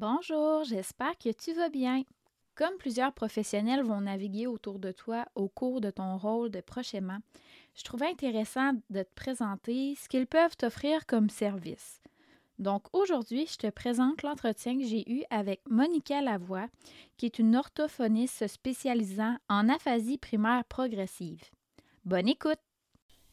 Bonjour, j'espère que tu vas bien. Comme plusieurs professionnels vont naviguer autour de toi au cours de ton rôle de prochainement, je trouvais intéressant de te présenter ce qu'ils peuvent t'offrir comme service. Donc aujourd'hui, je te présente l'entretien que j'ai eu avec Monica Lavoie, qui est une orthophoniste spécialisant en aphasie primaire progressive. Bonne écoute!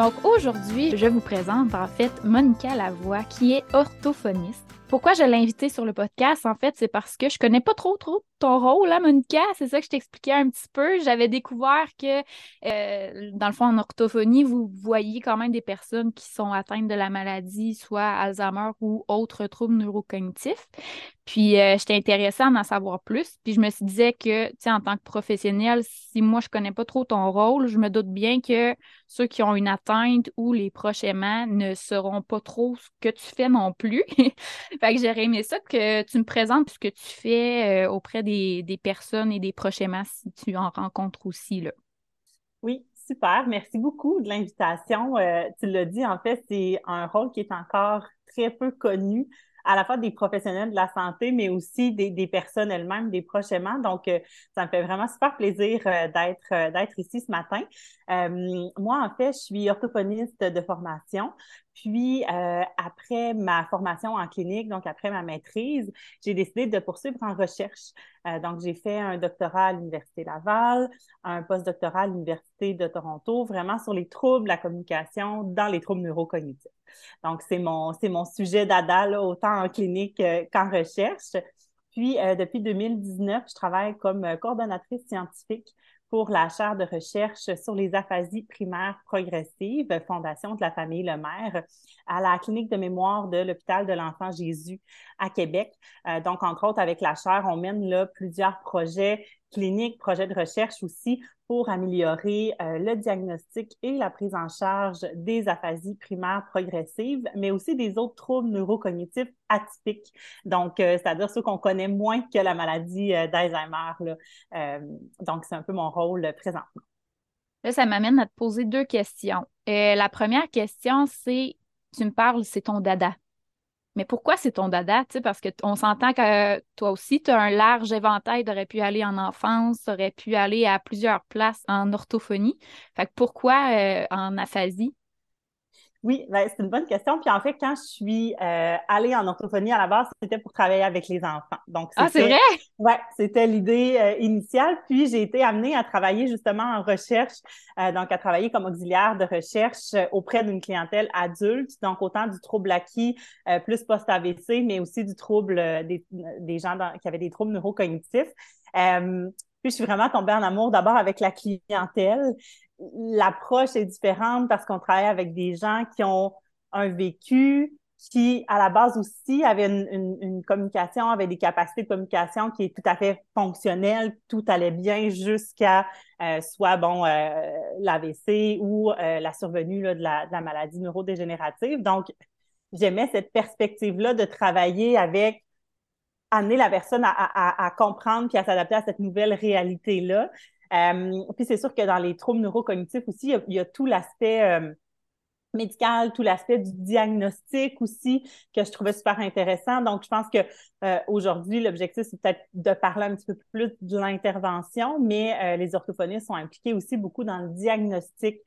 Donc aujourd'hui, je vous présente en fait Monica Lavoie, qui est orthophoniste. Pourquoi je l'ai invitée sur le podcast, en fait, c'est parce que je connais pas trop trop ton rôle, hein, Monica? C'est ça que je t'expliquais un petit peu. J'avais découvert que, euh, dans le fond, en orthophonie, vous voyez quand même des personnes qui sont atteintes de la maladie, soit Alzheimer ou autres troubles neurocognitifs. Puis, euh, j'étais intéressée à en savoir plus. Puis, je me suis disais que, tu en tant que professionnel, si moi, je connais pas trop ton rôle, je me doute bien que ceux qui ont une atteinte ou les proches aimants ne sauront pas trop ce que tu fais non plus. fait que j'aurais aimé ça que tu me présentes ce que tu fais euh, auprès des personnes et des prochainement si tu en rencontres aussi. Là. Oui, super. Merci beaucoup de l'invitation. Euh, tu l'as dit, en fait, c'est un rôle qui est encore très peu connu à la fois des professionnels de la santé, mais aussi des, personnes elles-mêmes, des prochainement. Donc, euh, ça me fait vraiment super plaisir euh, d'être d'être ici ce matin. moi, en fait, je suis orthophoniste de formation. Puis, euh, après ma formation en clinique, donc après ma maîtrise, j'ai décidé de poursuivre en recherche. Euh, donc, j'ai fait un doctorat à l'Université Laval, un postdoctorat à l'Université de Toronto, vraiment sur les troubles de la communication dans les troubles neurocognitifs. Donc, c'est mon, mon sujet d'ADA, autant en clinique euh, qu'en recherche. Puis, depuis 2019, je travaille comme coordonnatrice scientifique pour la chaire de recherche sur les aphasies primaires progressives, Fondation de la famille Lemaire, à la clinique de mémoire de l'hôpital de l'enfant Jésus à Québec. Euh, donc, entre autres, avec la chaire, on mène là plusieurs projets cliniques, projets de recherche aussi pour améliorer euh, le diagnostic et la prise en charge des aphasies primaires progressives, mais aussi des autres troubles neurocognitifs atypiques. Donc, euh, c'est-à-dire ceux qu'on connaît moins que la maladie euh, d'Alzheimer. donc, c'est un peu mon rôle présentement. Là, ça m'amène à te poser deux questions. la première question, c'est, tu me parles, c'est ton dada. Mais pourquoi c'est ton dada? parce qu'on s'entend que toi aussi, tu as un large éventail. Tu pu aller en enfance, tu pu aller à plusieurs places en orthophonie. Fait que pourquoi euh, en aphasie? Oui, ben, c'est une bonne question. Puis en fait, quand je suis euh, allée en orthophonie à la base, c'était pour travailler avec les enfants. Donc, ah, c'est vrai? Oui, c'était l'idée euh, initiale. Puis j'ai été amenée à travailler justement en recherche, euh, donc à travailler comme auxiliaire de recherche auprès d'une clientèle adulte, donc autant du trouble acquis plus post-AVC, mais aussi du trouble des, des gens qui avaient des troubles neurocognitifs. Puis je suis vraiment tombée en amour d'abord avec la clientèle l'approche est différente parce qu'on travaille avec des gens qui ont un vécu, qui, à la base aussi, avaient une, communication, avaient des capacités de communication qui est tout à fait fonctionnelle, tout allait bien jusqu'à euh, soit, bon, euh, l'AVC ou euh, la survenue de, la, maladie neurodégénérative. Donc, j'aimais cette perspective-là de travailler avec amener la personne à, comprendre puis à s'adapter à cette nouvelle réalité-là. Euh, puis c'est sûr que dans les troubles neurocognitifs aussi, il y a, tout l'aspect euh, médical, tout l'aspect du diagnostic aussi que je trouvais super intéressant. Donc, je pense que euh, aujourd'hui, l'objectif, c'est peut-être de parler un petit peu plus de l'intervention, mais les orthophonistes sont impliqués aussi beaucoup dans le diagnostic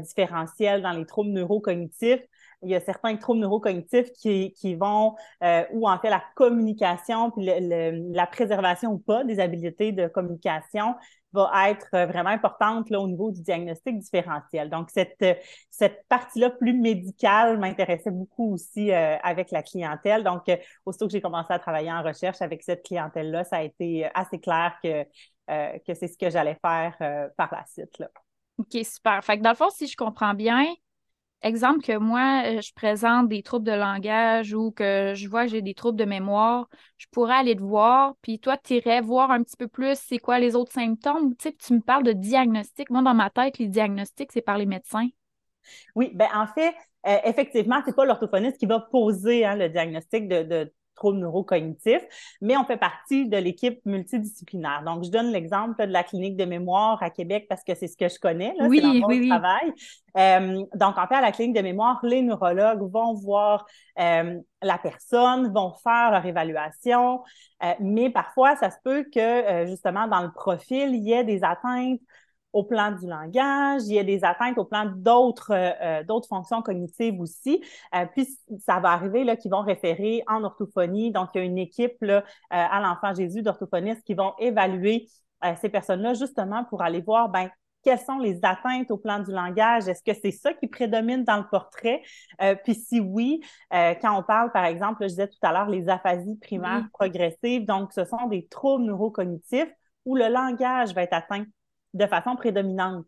différentiel dans les troubles neurocognitifs. Il y a certains troubles neurocognitifs qui, vont, euh, ou en fait la communication, puis la préservation ou pas des habiletés de communication va être vraiment importante là, au niveau du diagnostic différentiel. Donc, cette, cette partie-là plus médicale m'intéressait beaucoup aussi euh, avec la clientèle. Donc, euh, aussitôt que j'ai commencé à travailler en recherche avec cette clientèle-là, ça a été assez clair que, euh, c'est ce que j'allais faire par la suite. OK, super. Fait que dans le fond, si je comprends bien, exemple que moi, euh, je présente des troubles de langage ou que je vois que j'ai des troubles de mémoire, je pourrais aller te voir, puis toi, tu irais voir un petit peu plus c'est quoi les autres symptômes. Tu sais, tu me parles de diagnostic. Moi, dans ma tête, les diagnostics, c'est par les médecins. Oui, ben en fait, euh, effectivement, c'est pas l'orthophoniste qui va poser hein, le diagnostic de troubles neurocognitifs, mais on fait partie de l'équipe multidisciplinaire. Donc, je donne l'exemple de la clinique de mémoire à Québec parce que c'est ce que je connais, là, oui, c'est oui, travail. Euh, donc, en fait, à la clinique de mémoire, les neurologues vont voir euh, la personne, vont faire leur évaluation, euh, mais parfois, ça se peut que, justement, dans le profil, il y ait des atteintes au plan du langage, il y a des atteintes au plan d'autres euh, euh, d'autres fonctions cognitives aussi. Euh, puis ça va arriver là qu'ils vont référer en orthophonie. Donc il y a une équipe là, à l'enfant Jésus d'orthophonistes qui vont évaluer ces personnes-là justement pour aller voir ben quelles sont les atteintes au plan du langage? Est-ce que c'est ça qui prédomine dans le portrait? puis si oui, quand on parle, par exemple, je disais tout à l'heure, les aphasies primaires progressives, donc ce sont des troubles neurocognitifs où le langage va être atteint de façon prédominante.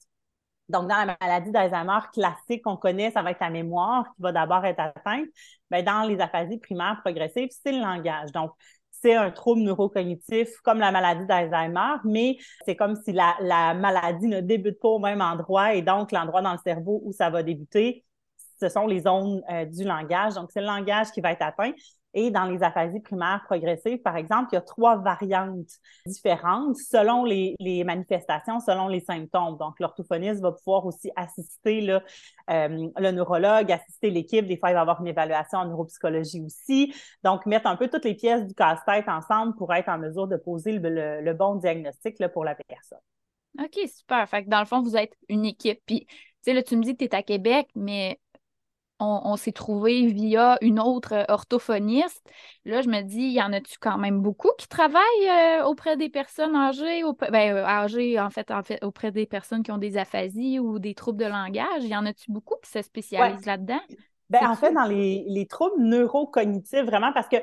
Donc, dans la maladie d'Alzheimer classique qu'on connaît, ça va être la mémoire qui va d'abord être atteinte. Ben, dans les aphasies primaires progressives, c'est le langage. Donc, c'est un trouble neurocognitif comme la maladie d'Alzheimer, mais c'est comme si la, maladie ne débute pas au même endroit et donc l'endroit dans le cerveau où ça va débuter, ce sont les zones euh, du langage. Donc, c'est le langage qui va être atteint. Et dans les aphasies primaires progressives, par exemple, il y a trois variantes différentes selon les, manifestations, selon les symptômes. Donc, l'orthophoniste va pouvoir aussi assister euh, le neurologue, assister l'équipe. Des fois, il va avoir une évaluation en neuropsychologie aussi. Donc, mettre un peu toutes les pièces du casse-tête ensemble pour être en mesure de poser le, bon diagnostic pour la personne. OK, super. Fait que dans le fond, vous êtes une équipe. Puis, tu sais, là, tu me dis que tu es à Québec, mais on, s'est trouvé via une autre euh, orthophoniste. Là, je me dis, y en a-tu quand même beaucoup qui travaillent euh, auprès des personnes âgées, ben, euh, âgées en fait, en fait, auprès des personnes qui ont des aphasies ou des troubles de langage? Y en a-tu beaucoup qui se spécialisent là-dedans? Ben, en fait, dans les, troubles neurocognitifs, vraiment, parce que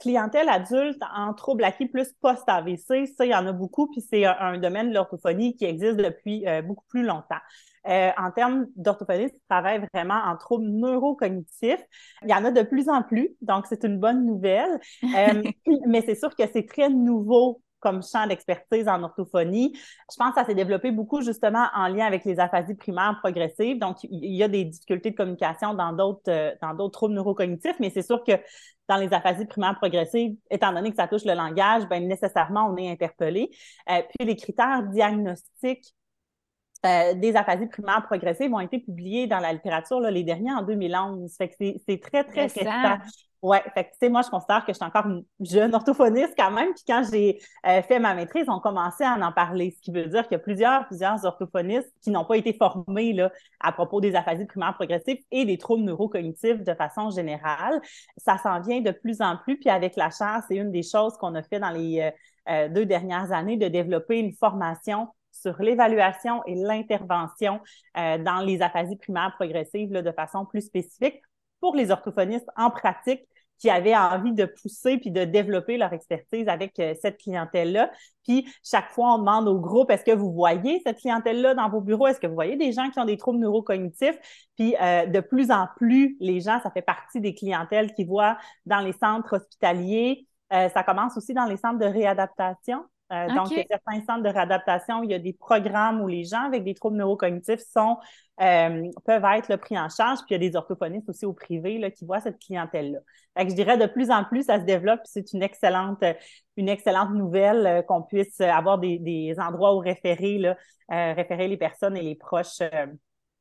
clientèle adulte en troubles acquis plus post-AVC, ça, il y en a beaucoup, puis c'est un, domaine de l'orthophonie qui existe depuis beaucoup plus longtemps. Euh, en termes d'orthophonistes qui travaillent vraiment en troubles neurocognitifs. Il y en a de plus en plus, donc c'est une bonne nouvelle. Euh, mais c'est sûr que c'est très nouveau comme champ d'expertise en orthophonie. Je pense que ça s'est développé beaucoup justement en lien avec les aphasies primaires progressives. Donc, il y a des difficultés de communication dans d'autres euh, dans d'autres troubles neurocognitifs, mais c'est sûr que dans les aphasies primaires progressives, étant donné que ça touche le langage, ben nécessairement on est interpellé. puis les critères diagnostiques euh, des aphasies primaires progressives ont été publiés dans la littérature, là, les derniers en 2011. Fait que c'est très, très récent. Ouais, fait que, tu sais, moi, je considère que je suis encore une jeune orthophoniste quand même. Puis quand j'ai euh, fait ma maîtrise, on commençait à en parler, ce qui veut dire qu'il y a plusieurs, plusieurs orthophonistes qui n'ont pas été formés là, à propos des aphasies primaires progressives et des troubles neurocognitifs de façon générale. Ça s'en vient de plus en plus. Puis avec la chaire, c'est une des choses qu'on a fait dans les euh, deux dernières années, de développer une formation sur l'évaluation et l'intervention euh, dans les aphasies primaires progressives de façon plus spécifique pour les orthophonistes en pratique qui avaient envie de pousser puis de développer leur expertise avec euh, cette clientèle-là. Puis chaque fois, on demande au groupe, est-ce que vous voyez cette clientèle-là dans vos bureaux? Est-ce que vous voyez des gens qui ont des troubles neurocognitifs? Puis euh, de plus en plus, les gens, ça fait partie des clientèles qui voient dans les centres hospitaliers. ça commence aussi dans les centres de réadaptation. Euh, donc, il y a certains centres de réadaptation, il y a des programmes où les gens avec des troubles neurocognitifs sont, euh, peuvent être pris en charge, puis il y a des orthophonistes aussi au privé là, qui voient cette clientèle-là. je dirais de plus en plus, ça se développe, c'est une excellente, une excellente nouvelle euh, qu'on puisse avoir des, endroits où référer, là, référer les personnes et les proches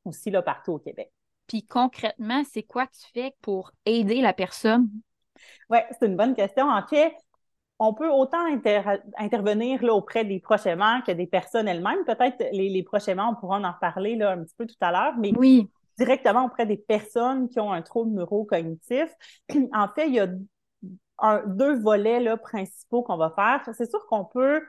aussi là, partout au Québec. Puis concrètement, c'est quoi tu fais pour aider la personne? Oui, c'est une bonne question. En fait, on peut autant intervenir là, auprès des proches aimants que des personnes elles-mêmes. Peut-être les, les proches aimants, on pourra en reparler là, un petit peu tout à l'heure, mais oui. directement auprès des personnes qui ont un trouble neurocognitif. en fait, il y a deux volets là, principaux qu'on va faire. C'est sûr qu'on peut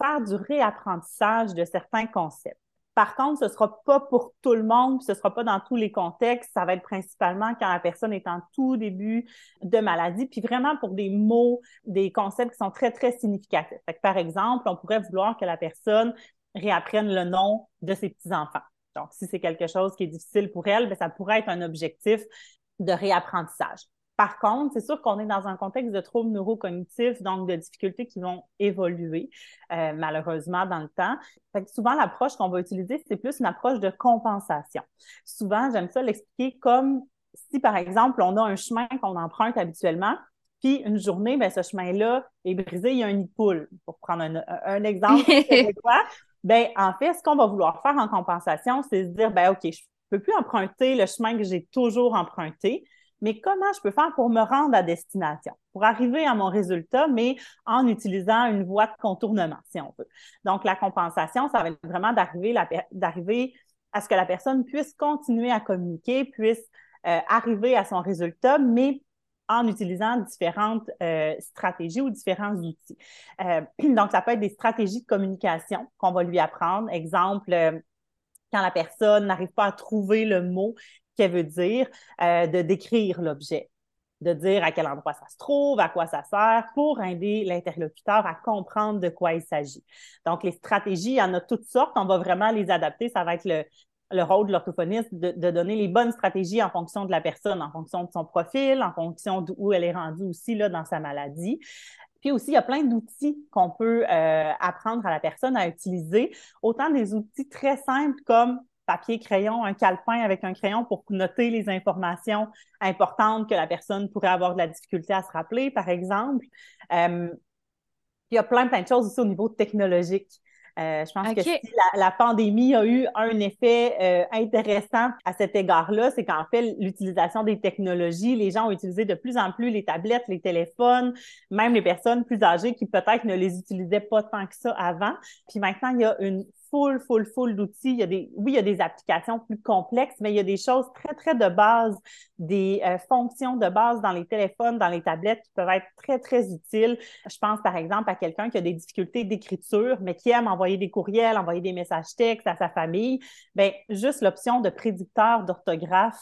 faire du réapprentissage de certains concepts. Par contre, ce ne sera pas pour tout le monde, ce ne sera pas dans tous les contextes. Ça va être principalement quand la personne est en tout début de maladie, puis vraiment pour des mots, des concepts qui sont très, très significatifs. par exemple, on pourrait vouloir que la personne réapprenne le nom de ses petits-enfants. Donc, si c'est quelque chose qui est difficile pour elle, bien, ça pourrait être un objectif de réapprentissage. Par contre, c'est sûr qu'on est dans un contexte de troubles neurocognitifs, donc de difficultés qui vont évoluer euh, malheureusement dans le temps. Fait souvent, l'approche qu'on va utiliser, c'est plus une approche de compensation. Souvent, j'aime ça l'expliquer comme si, par exemple, on a un chemin qu'on emprunte habituellement, puis une journée, ben, ce chemin-là est brisé, il y a un nid de poule, pour prendre un, un exemple. ben, en fait, ce qu'on va vouloir faire en compensation, c'est se dire, ben, OK, je peux plus emprunter le chemin que j'ai toujours emprunté, mais comment je peux faire pour me rendre à destination, pour arriver à mon résultat, mais en utilisant une voie de contournement, si on veut? Donc, la compensation, ça va être vraiment d'arriver, à ce que la personne puisse continuer à communiquer, puisse euh, arriver à son résultat, mais en utilisant différentes euh, stratégies ou différents outils. Euh, donc, ça peut être des stratégies de communication qu'on va lui apprendre. Exemple, quand la personne n'arrive pas à trouver le mot qu'elle veut dire, euh, de décrire l'objet, de dire à quel endroit ça se trouve, à quoi ça sert, pour aider l'interlocuteur à comprendre de quoi il s'agit. Donc, les stratégies, il y en a toutes sortes. On va vraiment les adapter. Ça va être le, le rôle de l'orthophoniste de, de, donner les bonnes stratégies en fonction de la personne, en fonction de son profil, en fonction d'où elle est rendue aussi là, dans sa maladie. Puis aussi, il y a plein d'outils qu'on peut euh, apprendre à la personne à utiliser, autant des outils très simples comme papier, crayon, un calepin avec un crayon pour noter les informations importantes que la personne pourrait avoir de la difficulté à se rappeler, par exemple. Euh, il y a plein, plein de choses aussi au niveau technologique. Euh, je pense que si la, pandémie a eu un effet euh, intéressant à cet égard-là, c'est qu'en fait, l'utilisation des technologies, les gens ont utilisé de plus en plus les tablettes, les téléphones, même les personnes plus âgées qui peut-être ne les utilisaient pas tant que ça avant. Puis maintenant, il y a une full, full, full d'outils. Il y a des, oui, il y a des applications plus complexes, mais il y a des choses très, très de base, des euh, fonctions de base dans les téléphones, dans les tablettes qui peuvent être très, très utiles. Je pense, par exemple, à quelqu'un qui a des difficultés d'écriture, mais qui aime envoyer des courriels, envoyer des messages textes à sa famille. Bien, juste l'option de prédicteur d'orthographe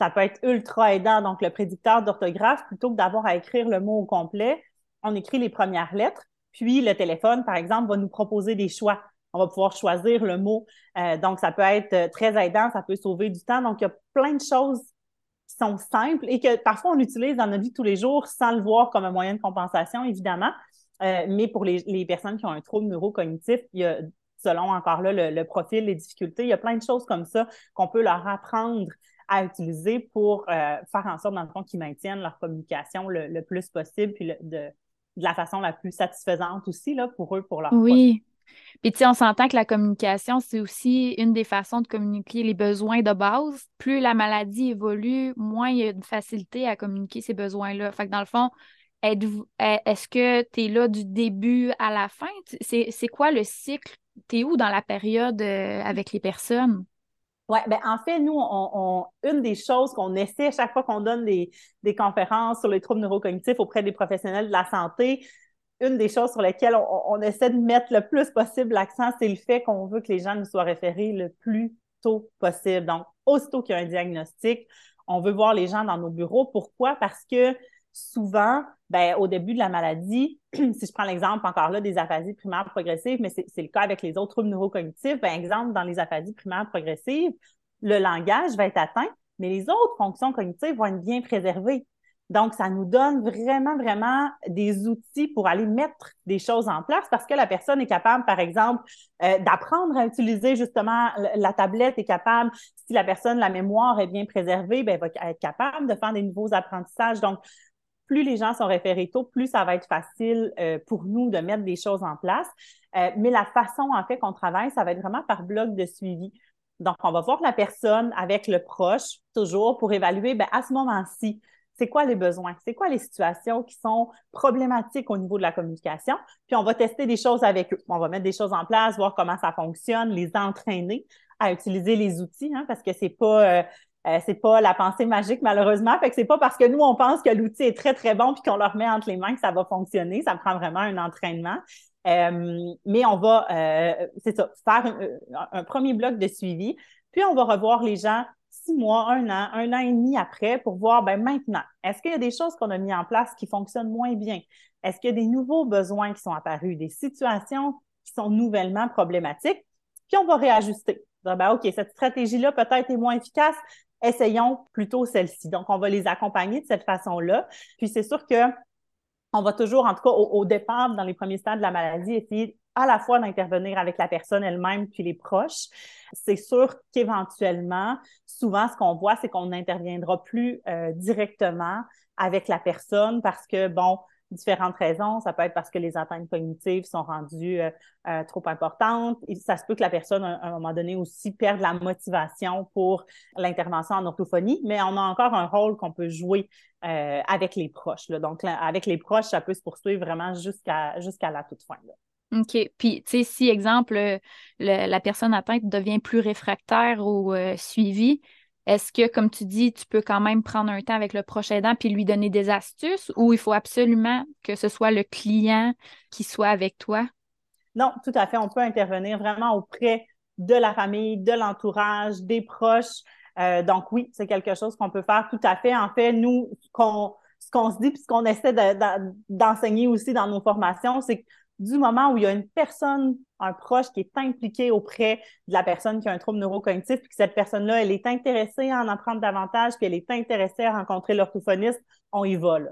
ça peut être ultra aidant. Donc, le prédicteur d'orthographe, plutôt que d'avoir à écrire le mot au complet, on écrit les premières lettres, puis le téléphone, par exemple, va nous proposer des choix on va pouvoir choisir le mot. Euh, donc, ça peut être euh, très aidant, ça peut sauver du temps. Donc, il y a plein de choses qui sont simples et que parfois on utilise dans notre vie tous les jours sans le voir comme un moyen de compensation, évidemment. Euh, mais pour les, personnes qui ont un trouble neurocognitif, il y a, selon encore là le, profil, les difficultés, il y a plein de choses comme ça qu'on peut leur apprendre à utiliser pour faire en sorte, dans le fond, qu'ils maintiennent leur communication le, plus possible, puis de, la façon la plus satisfaisante aussi là, pour eux, pour leur Oui. Puis, tu sais, on s'entend que la communication, c'est aussi une des façons de communiquer les besoins de base. Plus la maladie évolue, moins il y a de facilité à communiquer ces besoins-là. Fait que dans le fond, est-ce que tu es là du début à la fin? C'est quoi le cycle? Tu es où dans la période euh, avec les personnes? Oui, ben en fait, nous, on, une des choses qu'on essaie à chaque fois qu'on donne des, des conférences sur les troubles neurocognitifs auprès des professionnels de la santé, une des choses sur lesquelles on, essaie de mettre le plus possible l'accent, c'est le fait qu'on veut que les gens nous soient référés le plus tôt possible. Donc, aussitôt qu'il y a un diagnostic, on veut voir les gens dans nos bureaux. Pourquoi? Parce que souvent, ben, au début de la maladie, si je prends l'exemple encore là des aphasies primaires progressives, mais c'est le cas avec les autres troubles neurocognitifs, ben, exemple, dans les aphasies primaires progressives, le langage va être atteint, mais les autres fonctions cognitives vont être bien préservées. Donc, ça nous donne vraiment, vraiment des outils pour aller mettre des choses en place parce que la personne est capable, par exemple, euh, d'apprendre à utiliser justement la tablette, est capable, si la personne, la mémoire est bien préservée, ben, elle va être capable de faire des nouveaux apprentissages. Donc, plus les gens sont référés tôt, plus ça va être facile euh, pour nous de mettre des choses en place. Euh, mais la façon, en fait, qu'on travaille, ça va être vraiment par bloc de suivi. Donc, on va voir la personne avec le proche, toujours, pour évaluer, ben, à ce moment-ci, c'est quoi les besoins, c'est quoi les situations qui sont problématiques au niveau de la communication, puis on va tester des choses avec eux. On va mettre des choses en place, voir comment ça fonctionne, les entraîner à utiliser les outils, hein, parce que c'est pas euh, euh, c'est pas la pensée magique malheureusement, fait que c'est pas parce que nous on pense que l'outil est très très bon puis qu'on leur met entre les mains que ça va fonctionner, ça prend vraiment un entraînement. Euh, mais on va, c'est ça, faire un, premier bloc de suivi, puis on va revoir les gens six mois, un an, un an et demi après pour voir, ben maintenant, est-ce qu'il y a des choses qu'on a mis en place qui fonctionnent moins bien? Est-ce qu'il y a des nouveaux besoins qui sont apparus, des situations qui sont nouvellement problématiques? Puis on va réajuster. Ben, OK, cette stratégie-là peut-être est moins efficace. Essayons plutôt celle-ci. Donc, on va les accompagner de cette façon-là. Puis c'est sûr que on va toujours, en tout cas au, au, départ, dans les premiers stades de la maladie, essayer à la fois d'intervenir avec la personne elle-même puis les proches. C'est sûr qu'éventuellement, souvent, ce qu'on voit, c'est qu'on n'interviendra plus euh, directement avec la personne parce que, bon, différentes raisons. Ça peut être parce que les atteintes cognitives sont rendues euh, euh, trop importantes. Ça se peut que la personne, à un moment donné, aussi perde la motivation pour l'intervention en orthophonie, mais on a encore un rôle qu'on peut jouer euh, avec les proches. Là. Donc, avec les proches, ça peut se poursuivre vraiment jusqu'à jusqu'à la toute fin. Là. OK. Puis, tu sais, si, exemple, la personne atteinte devient plus réfractaire au suivi, est-ce que, comme tu dis, tu peux quand même prendre un temps avec le proche aidant puis lui donner des astuces ou il faut absolument que ce soit le client qui soit avec toi? Non, tout à fait. On peut intervenir vraiment auprès de la famille, de l'entourage, des proches. Euh, donc oui, c'est quelque chose qu'on peut faire tout à fait. En fait, nous, ce qu'on se dit puis ce qu'on essaie d'enseigner aussi dans nos formations, c'est que du moment où il y a une personne, un proche qui est impliqué auprès de la personne qui a un trouble neurocognitif, puis que cette personne-là, elle est intéressée à en apprendre davantage, puis elle est intéressée à rencontrer l'orthophoniste, on y va. Là.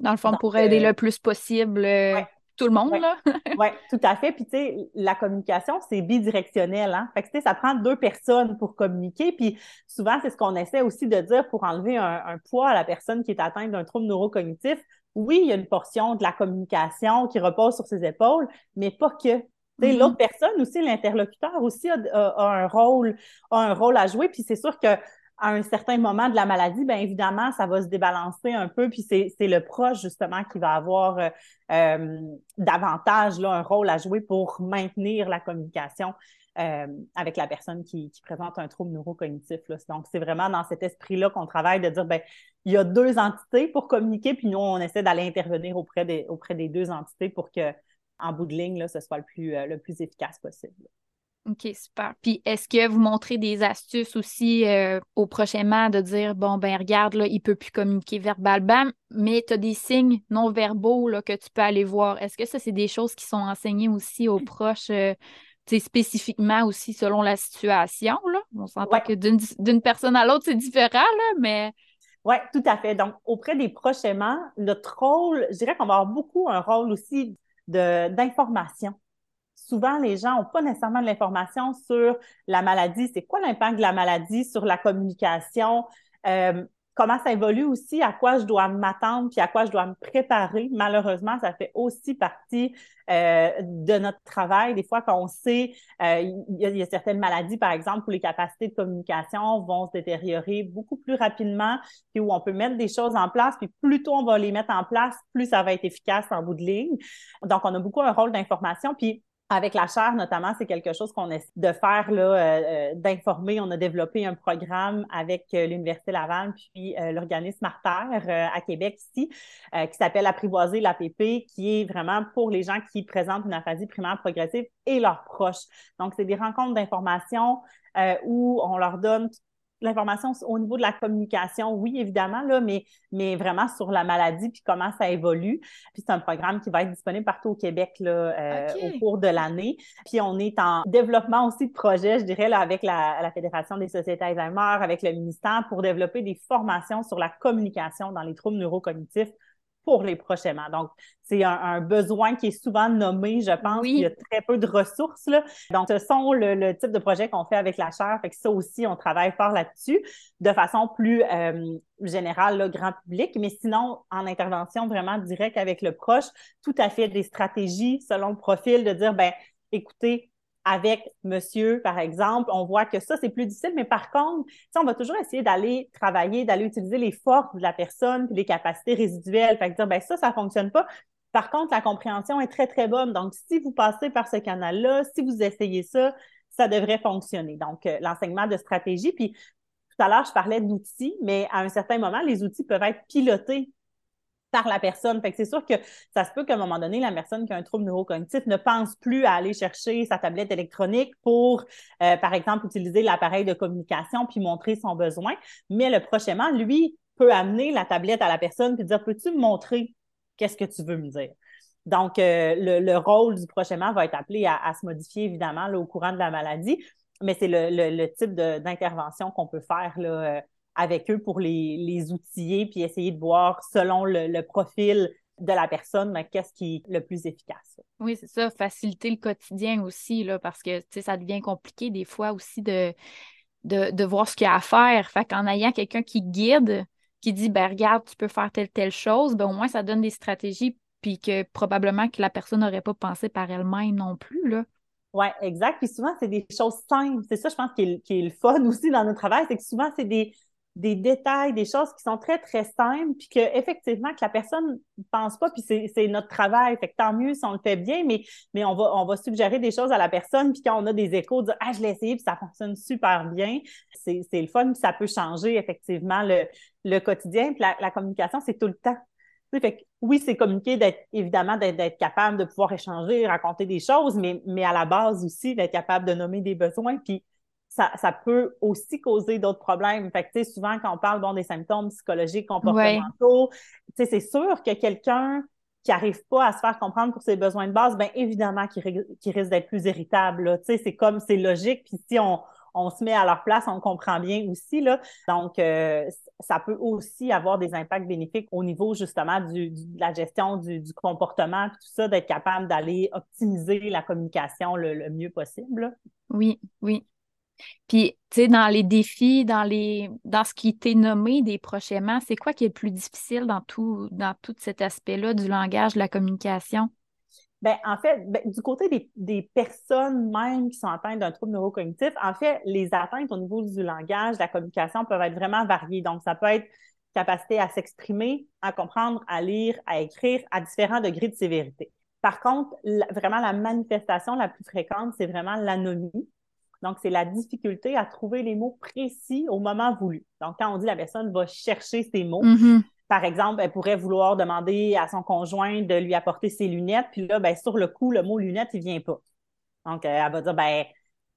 Dans le fond, pour aider euh, le plus possible euh, tout le monde. là. oui, tout à fait. Puis, tu sais, la communication, c'est bidirectionnel. Hein? Fait que, tu sais, ça prend deux personnes pour communiquer. Puis, souvent, c'est ce qu'on essaie aussi de dire pour enlever un, un poids à la personne qui est atteinte d'un trouble neurocognitif oui, il y a une portion de la communication qui repose sur ses épaules, mais pas que. Mm-hmm. L'autre personne aussi, l'interlocuteur aussi a, un rôle, un rôle à jouer. Puis c'est sûr que à un certain moment de la maladie, bien évidemment, ça va se débalancer un peu, puis c'est le proche, justement, qui va avoir euh, euh, davantage là, un rôle à jouer pour maintenir la communication euh, avec la personne qui, présente un trouble neurocognitif. Là. Donc, c'est vraiment dans cet esprit-là qu'on travaille de dire, ben il y a deux entités pour communiquer, puis nous, on essaie d'aller intervenir auprès des, auprès des deux entités pour que, en bout de ligne, là, ce soit le plus, le plus efficace possible. OK, super. Puis est-ce que vous montrez des astuces aussi euh, au prochainement de dire bon ben regarde là, il peut plus communiquer verbalement, mais tu as des signes non verbaux que tu peux aller voir. Est-ce que ça c'est des choses qui sont enseignées aussi aux proches euh, spécifiquement aussi selon la situation là? On s'entend que d'une personne à l'autre c'est différent là, mais oui, tout à fait. Donc, auprès des prochainement, notre rôle, je dirais qu'on va avoir beaucoup un rôle aussi d'information souvent, les gens n'ont pas nécessairement de l'information sur la maladie. C'est quoi l'impact de la maladie sur la communication? Euh, comment ça évolue aussi, à quoi je dois m'attendre, puis à quoi je dois me préparer. Malheureusement, ça fait aussi partie euh, de notre travail. Des fois, quand on sait, euh, il y, a certaines maladies, par exemple, où les capacités de communication vont se détériorer beaucoup plus rapidement, puis où on peut mettre des choses en place, puis plus tôt on va les mettre en place, plus ça va être efficace en bout de ligne. Donc, on a beaucoup un rôle d'information, puis avec la chaire, notamment, c'est quelque chose qu'on essaie de faire, là, euh, euh, d'informer. On a développé un programme avec euh, l'Université Laval puis l'organisme Artère à Québec ici, qui s'appelle Apprivoiser l'APP, qui est vraiment pour les gens qui présentent une aphasie primaire progressive et leurs proches. Donc, c'est des rencontres d'information où on leur donne l'information au niveau de la communication, oui, évidemment, là, mais, mais vraiment sur la maladie puis comment ça évolue. Puis c'est un programme qui va être disponible partout au Québec là, euh, au cours de l'année. Puis on est en développement aussi de projets, je dirais, là, avec la, la Fédération des sociétés Alzheimer, avec le ministère, pour développer des formations sur la communication dans les troubles neurocognitifs pour les prochainement. Donc, c'est un, besoin qui est souvent nommé, je pense. Il y a très peu de ressources. Là. Donc, ce sont le, type de projet qu'on fait avec la chaire. Fait que ça aussi, on travaille fort là-dessus de façon plus euh, générale, le grand public. Mais sinon, en intervention vraiment directe avec le proche, tout à fait des stratégies selon le profil de dire, ben écoutez, avec monsieur, par exemple, on voit que ça, c'est plus difficile, mais par contre, on va toujours essayer d'aller travailler, d'aller utiliser les forces de la personne, les capacités résiduelles. Fait dire, ben ça, ça fonctionne pas. Par contre, la compréhension est très, très bonne. Donc, si vous passez par ce canal-là, si vous essayez ça, ça devrait fonctionner. Donc, euh, l'enseignement de stratégie. Puis, tout à l'heure, je parlais d'outils, mais à un certain moment, les outils peuvent être pilotés par la personne. Fait que c'est sûr que ça se peut qu'à un moment donné, la personne qui a un trouble neurocognitif ne pense plus à aller chercher sa tablette électronique pour, euh, par exemple, utiliser l'appareil de communication puis montrer son besoin. Mais le prochainement, lui, peut amener la tablette à la personne puis dire Peux-tu me montrer qu'est-ce que tu veux me dire? Donc, euh, le, rôle du prochainement va être appelé à, se modifier, évidemment, au courant de la maladie, mais c'est le, type d'intervention qu'on peut faire là, euh, avec eux pour les, les, outiller puis essayer de voir selon le, profil de la personne, qu'est-ce qui est le plus efficace? Oui, c'est ça, faciliter le quotidien aussi, là, parce que ça devient compliqué des fois aussi de, de, voir ce qu'il y a à faire. Fait qu'en ayant quelqu'un qui guide, qui dit ben regarde, tu peux faire telle, telle chose, ben au moins ça donne des stratégies, puis que probablement que la personne n'aurait pas pensé par elle-même non plus. Là. Oui, exact. Puis souvent, c'est des choses simples. C'est ça, je pense, qui est, qui est le fun aussi dans notre travail, c'est que souvent, c'est des des détails, des choses qui sont très, très simples, puis que effectivement que la personne ne pense pas, puis c'est notre travail. Fait que tant mieux si on le fait bien, mais, mais on, va, on va suggérer des choses à la personne, puis quand on a des échos, dire Ah, je l'ai essayé, puis ça fonctionne super bien. C'est le fun, puis ça peut changer effectivement le, le quotidien. Puis la, la communication, c'est tout le temps. Fait que, oui, c'est communiquer, d'être évidemment d'être capable de pouvoir échanger, raconter des choses, mais, mais à la base aussi, d'être capable de nommer des besoins, puis ça, ça, peut aussi causer d'autres problèmes. Fait que, souvent, quand on parle bon, des symptômes psychologiques, comportementaux, c'est sûr que quelqu'un qui n'arrive pas à se faire comprendre pour ses besoins de base, bien évidemment qu'il risque d'être plus irritable. C'est comme, c'est logique. Puis si on, on, se met à leur place, on comprend bien aussi. Là. Donc, euh, ça peut aussi avoir des impacts bénéfiques au niveau justement du, de la gestion du, du comportement, tout ça, d'être capable d'aller optimiser la communication le, le mieux possible. Oui, oui. Puis, tu sais, dans les défis, dans, les, dans ce qui t'est nommé des prochainement, c'est quoi qui est le plus difficile dans tout, dans tout cet aspect-là du langage, de la communication? Ben, en fait, ben, du côté des, des, personnes même qui sont atteintes d'un trouble neurocognitif, en fait, les atteintes au niveau du langage, de la communication peuvent être vraiment variées. Donc, ça peut être capacité à s'exprimer, à comprendre, à lire, à écrire à différents degrés de sévérité. Par contre, vraiment, la manifestation la plus fréquente, c'est vraiment l'anomie. Donc, c'est la difficulté à trouver les mots précis au moment voulu. Donc, quand on dit la personne va chercher ses mots, mm-hmm. par exemple, elle pourrait vouloir demander à son conjoint de lui apporter ses lunettes, puis là, ben, sur le coup, le mot lunettes, il vient pas. Donc, euh, elle va dire, ben,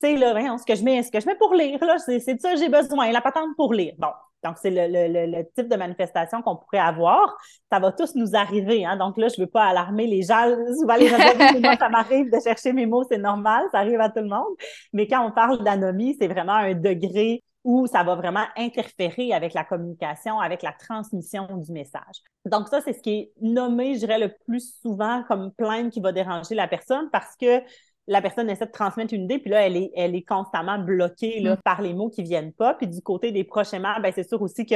tu sais, là, ce que je mets, ce que je mets pour lire, là, c'est de ça que j'ai besoin, la patente pour lire. Bon, donc, c'est le, type de manifestation qu'on pourrait avoir. Ça va tous nous arriver. Hein? Donc là, je ne veux pas alarmer les gens. Souvent, les gens moi, ça m'arrive de chercher mes mots, c'est normal, ça arrive à tout le monde. Mais quand on parle d'anomie, c'est vraiment un degré où ça va vraiment interférer avec la communication, avec la transmission du message. Donc ça, c'est ce qui est nommé, je dirais, le plus souvent comme plainte qui va déranger la personne parce que la personne essaie de transmettre une idée, puis là, elle est, elle est constamment bloquée là, mm. par les mots qui viennent pas. Puis du côté des proches aimants, ben, c'est sûr aussi que,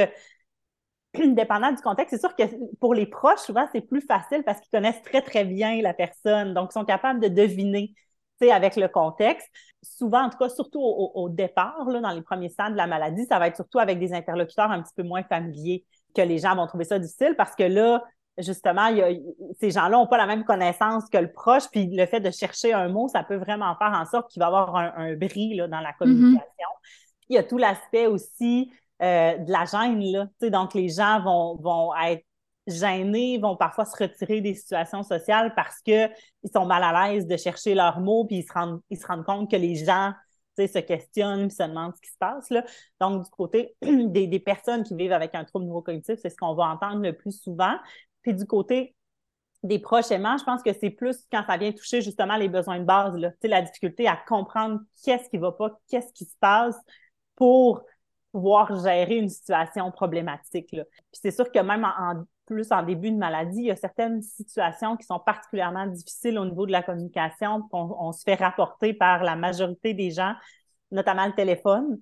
dépendant du contexte, c'est sûr que pour les proches, souvent, c'est plus facile parce qu'ils connaissent très, très bien la personne. Donc, ils sont capables de deviner avec le contexte. Souvent, en tout cas, surtout au, départ, là, dans les premiers stades de la maladie, ça va être surtout avec des interlocuteurs un petit peu moins familiers que les gens vont trouver ça difficile parce que là, justement, ces gens-là n'ont pas la même connaissance que le proche, puis le fait de chercher un mot, ça peut vraiment faire en sorte qu'il va y avoir un, bris là, dans la mm-hmm. communication. Il y a tout l'aspect aussi euh, de la gêne, là. donc les gens vont, vont être gênés, vont parfois se retirer des situations sociales parce qu'ils sont mal à l'aise de chercher leurs mots, puis ils se rendent, ils se rendent compte que les gens se questionnent, se demandent ce qui se passe. Là. Donc, du côté des, des, personnes qui vivent avec un trouble neurocognitif, c'est ce qu'on va entendre le plus souvent. Puis du côté des proches aimants, je pense que c'est plus quand ça vient toucher justement les besoins de base, là. la difficulté à comprendre qu'est-ce qui va pas, qu'est-ce qui se passe pour pouvoir gérer une situation problématique. Là. Puis c'est sûr que même en, plus en début de maladie, il y a certaines situations qui sont particulièrement difficiles au niveau de la communication, qu'on on se fait rapporter par la majorité des gens, notamment le téléphone.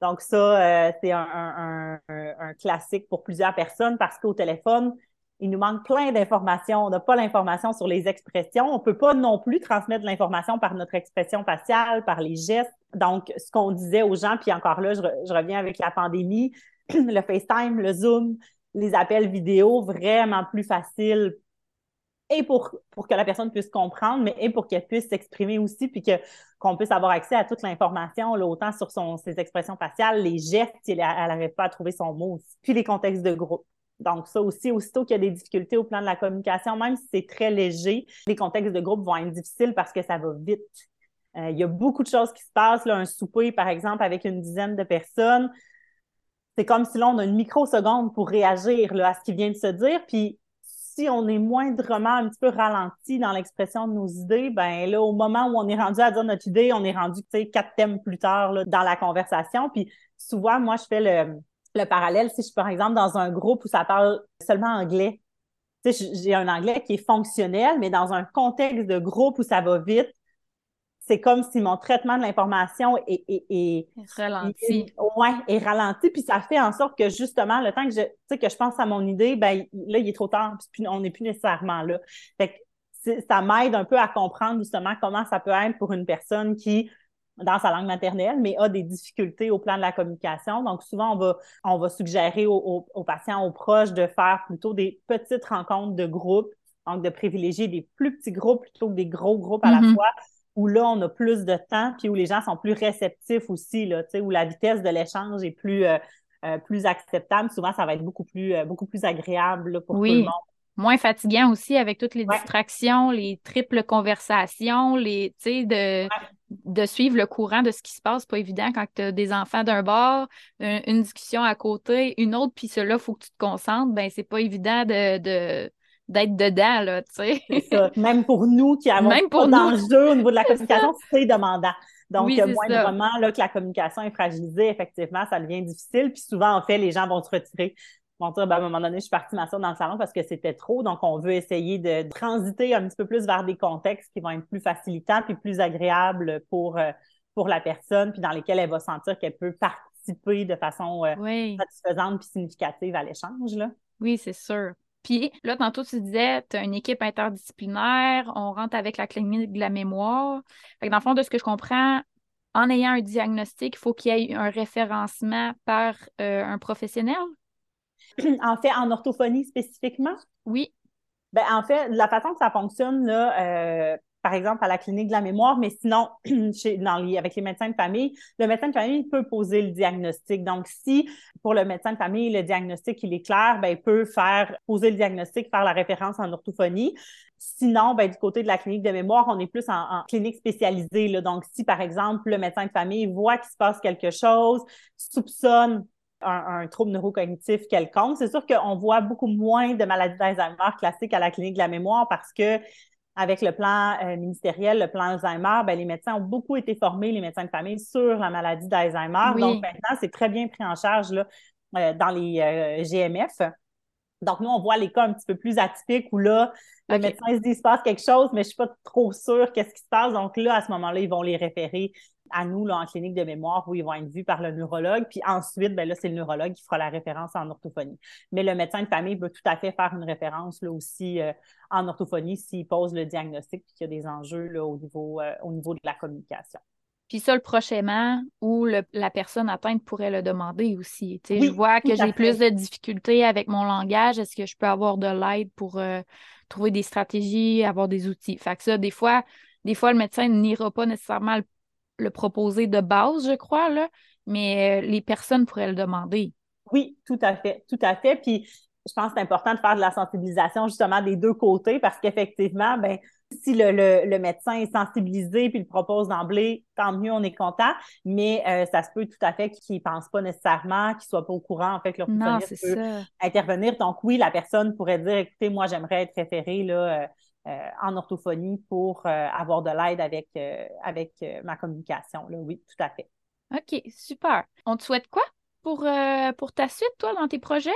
Donc ça, euh, c'est un, classique pour plusieurs personnes parce qu'au téléphone, il nous manque plein d'informations. On n'a pas l'information sur les expressions. On peut pas non plus transmettre l'information par notre expression faciale, par les gestes. Donc, ce qu'on disait aux gens, puis encore là, je, reviens avec la pandémie, le FaceTime, le Zoom, les appels vidéo, vraiment plus faciles et pour, que la personne puisse comprendre, mais et pour qu'elle puisse s'exprimer aussi, puis qu'on puisse avoir accès à toute l'information, autant sur son, ses expressions faciales, les gestes, si elle n'arrive pas à trouver son mot, puis les contextes de groupe. Donc, ça aussi, aussitôt qu'il y a des difficultés au plan de la communication, même si c'est très léger, les contextes de groupe vont être difficiles parce que ça va vite. Euh, il y a beaucoup de choses qui se passent. Là, un souper, par exemple, avec une dizaine de personnes, c'est comme si là, on a une microseconde pour réagir à ce qui vient de se dire. Puis, si on est moindrement un petit peu ralenti dans l'expression de nos idées, ben là, au moment où on est rendu à dire notre idée, on est rendu, tu sais, quatre thèmes plus tard là, dans la conversation. Puis souvent, moi, je fais le, le parallèle, si je suis par exemple dans un groupe où ça parle seulement anglais. Tu sais, j'ai un anglais qui est fonctionnel, mais dans un contexte de groupe où ça va vite, c'est comme si mon traitement de l'information est, est, ralenti. ouais, est ralenti, puis ça fait en sorte que justement, le temps que je, tu sais, que je pense à mon idée, ben là, il est trop tard, puis on n'est plus nécessairement là. Fait que ça m'aide un peu à comprendre justement comment ça peut être pour une personne qui dans sa langue maternelle, mais a des difficultés au plan de la communication. Donc, souvent, on va, on va suggérer aux, aux patients, aux proches de faire plutôt des petites rencontres de groupe, donc de privilégier des plus petits groupes plutôt que des gros groupes à la mm-hmm. fois, où là, on a plus de temps, puis où les gens sont plus réceptifs aussi, là, où la vitesse de l'échange est plus, euh, euh, plus acceptable. Souvent, ça va être beaucoup plus, euh, beaucoup plus agréable pour tout le monde. Moins fatigant aussi avec toutes les distractions, les triples conversations, les, de, de suivre le courant de ce qui se passe. Pas évident quand tu as des enfants d'un bord, une, discussion à côté, une autre, puis cela, il faut que tu te concentres. Ben, c'est pas évident de d'être dedans, là, tu sais. Même pour nous qui avons Même pour au niveau de la communication, c'est demandant. Donc, oui, moindrement là, que la communication est fragilisée, effectivement, ça devient difficile. Puis souvent, en fait, les gens vont se retirer. Vont dire, ben, à un moment donné, je suis partie m'asseoir dans le salon parce que c'était trop. Donc, on veut essayer de transiter un petit peu plus vers des contextes qui vont être plus facilitants puis plus agréables pour, euh, pour la personne, puis dans lesquels elle va sentir qu'elle peut participer de façon euh, satisfaisante puis significative à l'échange. Là. Oui, c'est sûr. Puis là, tantôt, tu disais, tu as une équipe interdisciplinaire, on rentre avec la clinique de la mémoire. Fait que dans le fond, de ce que je comprends, en ayant un diagnostic, il faut qu'il y ait un référencement par euh, un professionnel? En fait, en orthophonie spécifiquement? Oui. Ben, en fait, la façon que ça fonctionne, là, euh, par exemple, à la clinique de la mémoire, mais sinon, chez, dans avec les médecins de famille, le médecin de famille peut poser le diagnostic. Donc, si pour le médecin de famille, le diagnostic, il est clair, ben, il peut faire poser le diagnostic, faire la référence en orthophonie. Sinon, ben, du côté de la clinique de mémoire, on est plus en, clinique spécialisée. Là. Donc, si, par exemple, le médecin de famille voit qu'il se passe quelque chose, soupçonne un, un, trouble neurocognitif quelconque. C'est sûr qu'on voit beaucoup moins de maladies d'Alzheimer classiques à la clinique de la mémoire parce que avec le plan euh, ministériel, le plan Alzheimer, ben, les médecins ont beaucoup été formés, les médecins de famille, sur la maladie d'Alzheimer. Donc maintenant, c'est très bien pris en charge là, euh, dans les euh, GMF. Donc, nous, on voit les cas un petit peu plus atypiques où là, le médecin se dit, il se passe quelque chose, mais je suis pas trop sûre qu'est-ce qui se passe. Donc là, à ce moment-là, ils vont les référer à nous là, en clinique de mémoire où ils vont être vus par le neurologue. Puis ensuite, ben là, c'est le neurologue qui fera la référence en orthophonie. Mais le médecin de famille peut tout à fait faire une référence là aussi euh, en orthophonie s'il pose le diagnostic puis qu'il y a des enjeux là, au, niveau, euh, au niveau de la communication. Puis ça, le prochainement, où la personne atteinte pourrait le demander aussi. je vois que j'ai plus de difficultés avec mon langage. Est-ce que je peux avoir de l'aide pour euh, trouver des stratégies, avoir des outils? Fait que ça, des fois, des fois, le médecin n'ira pas nécessairement le le proposer de base, je crois, là, mais euh, les personnes pourraient le demander. Oui, tout à fait, tout à fait. Puis je pense que c'est important de faire de la sensibilisation justement des deux côtés parce qu'effectivement, ben, si le, le, médecin est sensibilisé puis le propose d'emblée, tant mieux, on est content. Mais euh, ça se peut tout à fait qu'il ne pense pas nécessairement, qu'il ne soit pas au courant, en fait, que l'orthophoniste peut intervenir. Donc oui, la personne pourrait dire, écoutez, moi, j'aimerais être référée là, euh, euh, en orthophonie pour euh, avoir de l'aide avec, avec ma communication. Là. Oui, tout à fait. OK, super. On te souhaite quoi pour, pour ta suite, toi, dans tes projets?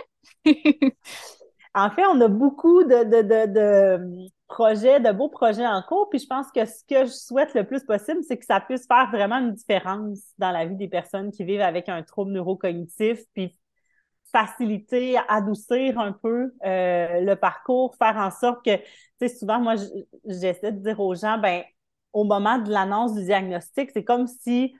en fait, on a beaucoup de, de, projets, de beaux projets en cours. Puis je pense que ce que je souhaite le plus possible, c'est que ça puisse faire vraiment une différence dans la vie des personnes qui vivent avec un trouble neurocognitif, puis faciliter, adoucir un peu euh, le parcours, faire en sorte que, tu sais, souvent, moi, j'essaie de dire aux gens, ben, au moment de l'annonce du diagnostic, c'est comme si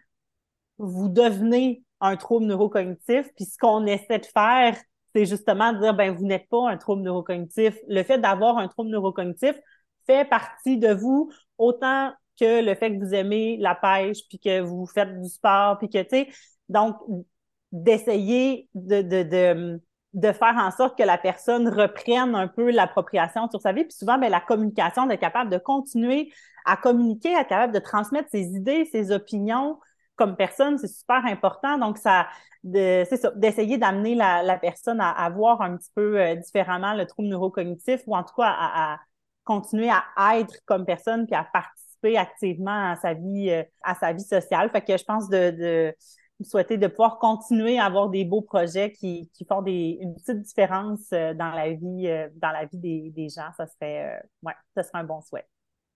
vous devenez un trouble neurocognitif, puis ce qu'on essaie de faire, c'est justement de dire, ben, vous n'êtes pas un trouble neurocognitif. Le fait d'avoir un trouble neurocognitif fait partie de vous autant que le fait que vous aimez la pêche, puis que vous faites du sport, puis que, tu sais, donc, d'essayer de, faire en sorte que la personne reprenne un peu l'appropriation sur sa vie. Puis souvent, bien, la communication, d'être capable de continuer à communiquer, être capable de transmettre ses idées, ses opinions comme personne, c'est super important. Donc, ça, c'est ça, d'essayer d'amener la, la, personne à, voir un petit peu euh, différemment le trouble neurocognitif ou en tout cas à, continuer à être comme personne puis à participer activement à sa vie, euh, à sa vie sociale. Fait que je pense de, de souhaiter de pouvoir continuer à avoir des beaux projets qui, qui font des, une petite différence euh, dans la vie, dans la vie des, des gens. Ça serait, ouais, ça serait un bon souhait.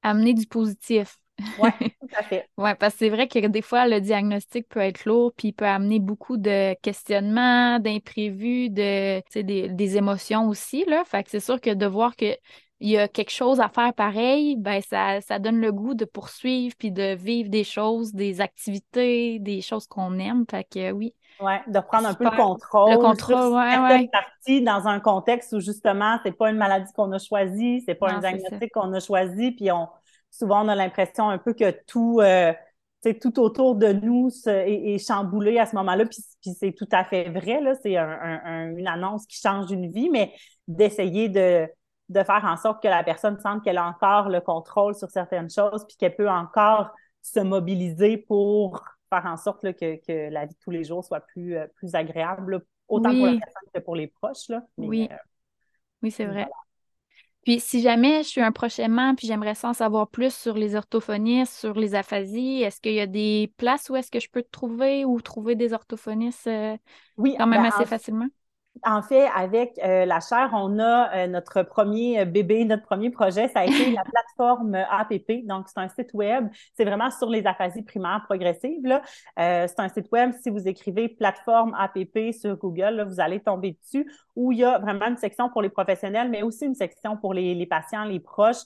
Amener du positif. Oui, tout à fait. oui, parce que c'est vrai que des fois, le diagnostic peut être lourd, puis il peut amener beaucoup de questionnements, d'imprévus, de, des, des émotions aussi. Là. Fait que c'est sûr que de voir que il y a quelque chose à faire pareil, ben ça, ça donne le goût de poursuivre puis de vivre des choses, des activités, des choses qu'on aime. Fait que oui. Ouais, de prendre un peu le contrôle. Le contrôle, ouais, ouais. partie dans un contexte où justement, c'est pas une maladie qu'on a choisie, c'est pas un diagnostic qu'on a choisi, puis on souvent on a l'impression un peu que tout euh, tout autour de nous est, chamboulé à ce moment-là, puis, c'est tout à fait vrai, là, c'est une annonce qui change une vie, mais d'essayer de, de faire en sorte que la personne sente qu'elle a encore le contrôle sur certaines choses, puis qu'elle peut encore se mobiliser pour faire en sorte que, que, la vie de tous les jours soit plus, euh, plus agréable, autant pour la personne que pour les proches. Là. oui, euh, oui c'est vrai. Puis si jamais je suis un prochainement, puis j'aimerais en savoir plus sur les orthophonistes, sur les aphasies, est-ce qu'il y a des places où est-ce que je peux te trouver ou trouver des orthophonistes euh, oui, quand même ben, assez facilement? En fait, avec euh, la chaire, on a euh, notre premier euh, bébé, notre premier projet, ça a été la plateforme APP. Donc, c'est un site web. C'est vraiment sur les aphasies primaires progressives. c'est un site web. Si vous écrivez plateforme APP sur Google, vous allez tomber dessus où il y a vraiment une section pour les professionnels, mais aussi une section pour les, les patients, les proches.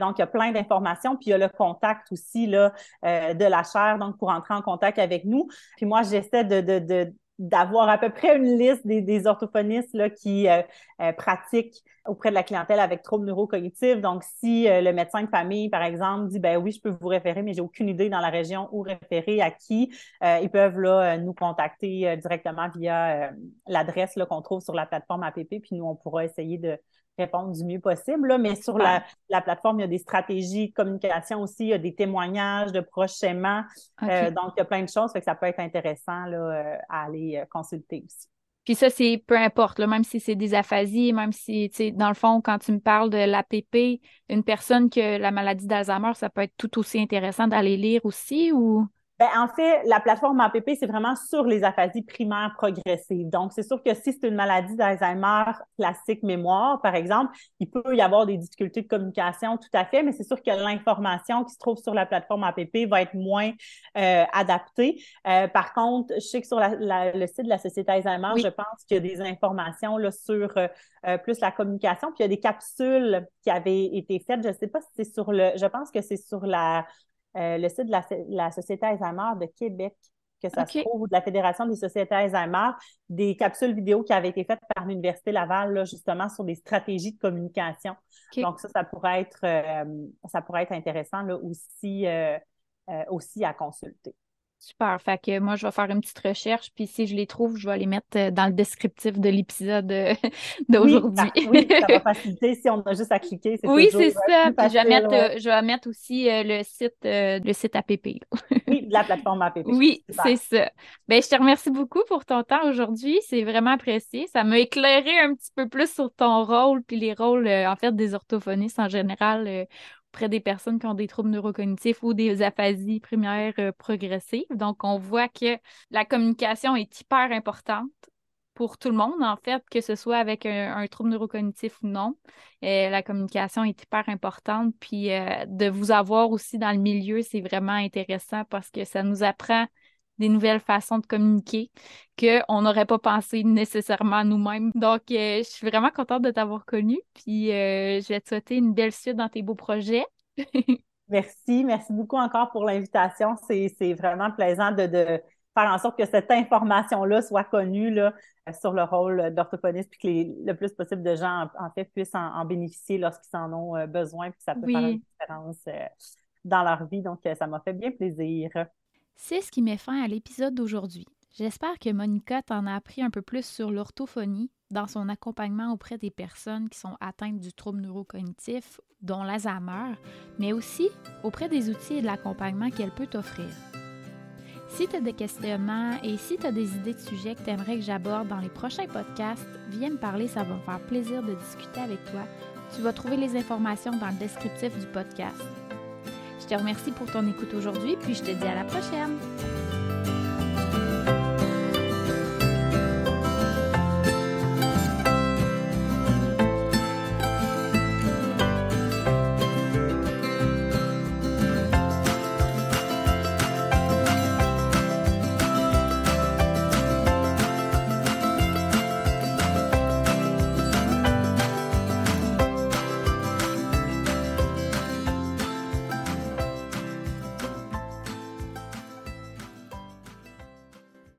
donc, il y a plein d'informations. Puis, il y a le contact aussi là, de la chaire, donc pour entrer en contact avec nous. Puis moi, j'essaie de, de, de d'avoir à peu près une liste des, des orthophonistes là, qui euh, euh, pratiquent auprès de la clientèle avec troubles neurocognitifs. Donc, si euh, le médecin de famille, par exemple, dit ben oui, je peux vous référer, mais j'ai aucune idée dans la région où référer à qui, ils peuvent là nous contacter directement via l'adresse qu'on trouve sur la plateforme APP, puis nous on pourra essayer de répondre du mieux possible. Là, mais sur la, la, plateforme, il y a des stratégies de communication aussi, il y a des témoignages de prochainement. Euh, donc, il y a plein de choses, fait que ça peut être intéressant là, euh, à aller euh, consulter aussi. Puis ça, c'est peu importe, là, même si c'est des aphasies, même si, tu sais, dans le fond, quand tu me parles de l'APP, une personne qui a la maladie d'Alzheimer, ça peut être tout aussi intéressant d'aller lire aussi ou? Ben, en fait, la plateforme APP, c'est vraiment sur les aphasies primaires progressives. Donc, c'est sûr que si c'est une maladie d'Alzheimer classique mémoire, par exemple, il peut y avoir des difficultés de communication, tout à fait, mais c'est sûr que l'information qui se trouve sur la plateforme APP va être moins euh, adaptée. Euh, par contre, je sais que sur le site de la Société Alzheimer, je pense qu'il y a des informations là, sur euh, plus la communication, puis il y a des capsules qui avaient été faites. Je ne sais pas si c'est sur le, je pense que c'est sur la euh, le site de la, Société Alzheimer de Québec, que ça se trouve, ou de la Fédération des sociétés Alzheimer, des capsules vidéo qui avaient été faites par l'Université Laval, là, justement, sur des stratégies de communication. Donc, ça, ça pourrait être, euh, ça pourrait être intéressant là, aussi, euh, aussi à consulter. Super. Fait que moi, je vais faire une petite recherche, puis si je les trouve, je vais les mettre euh, dans le descriptif de l'épisode euh, d'aujourd'hui. Oui, ça, va faciliter si on a juste à cliquer. Oui, c'est ça. Puis je, vais mettre, euh, je vais mettre aussi le site, le site APP. oui, de la plateforme APP. Oui, c'est ça. Ben, je te remercie beaucoup pour ton temps aujourd'hui. C'est vraiment apprécié. Ça m'a éclairé un petit peu plus sur ton rôle, puis les rôles, en fait, des orthophonistes en général auprès des personnes qui ont des troubles neurocognitifs ou des aphasies primaires euh, progressives. Donc, on voit que la communication est hyper importante pour tout le monde, en fait, que ce soit avec un, trouble neurocognitif ou non. Euh, la communication est hyper importante. Puis euh, de vous avoir aussi dans le milieu, c'est vraiment intéressant parce que ça nous apprend des nouvelles façons de communiquer qu'on n'aurait pas pensé nécessairement nous-mêmes. Donc, euh, je suis vraiment contente de t'avoir connue. Puis, euh, je vais te souhaiter une belle suite dans tes beaux projets. merci. Merci beaucoup encore pour l'invitation. C'est vraiment plaisant de, de, faire en sorte que cette information-là soit connue là, sur le rôle d'orthophoniste, puis que le plus possible de gens, en, fait, puissent en, bénéficier lorsqu'ils en ont euh, besoin, puis ça peut faire une différence dans leur vie. Donc, ça m'a fait bien plaisir. C'est ce qui met fin à l'épisode d'aujourd'hui. J'espère que Monica t'en a appris un peu plus sur l'orthophonie dans son accompagnement auprès des personnes qui sont atteintes du trouble neurocognitif, dont l'Alzheimer, mais aussi auprès des outils et de l'accompagnement qu'elle peut t'offrir. Si tu as des questionnements et si tu as des idées de sujets que tu aimerais que j'aborde dans les prochains podcasts, viens me parler, ça va me faire plaisir de discuter avec toi. Tu vas trouver les informations dans le descriptif du podcast. Je te remercie pour ton écoute aujourd'hui, puis je te dis à la prochaine.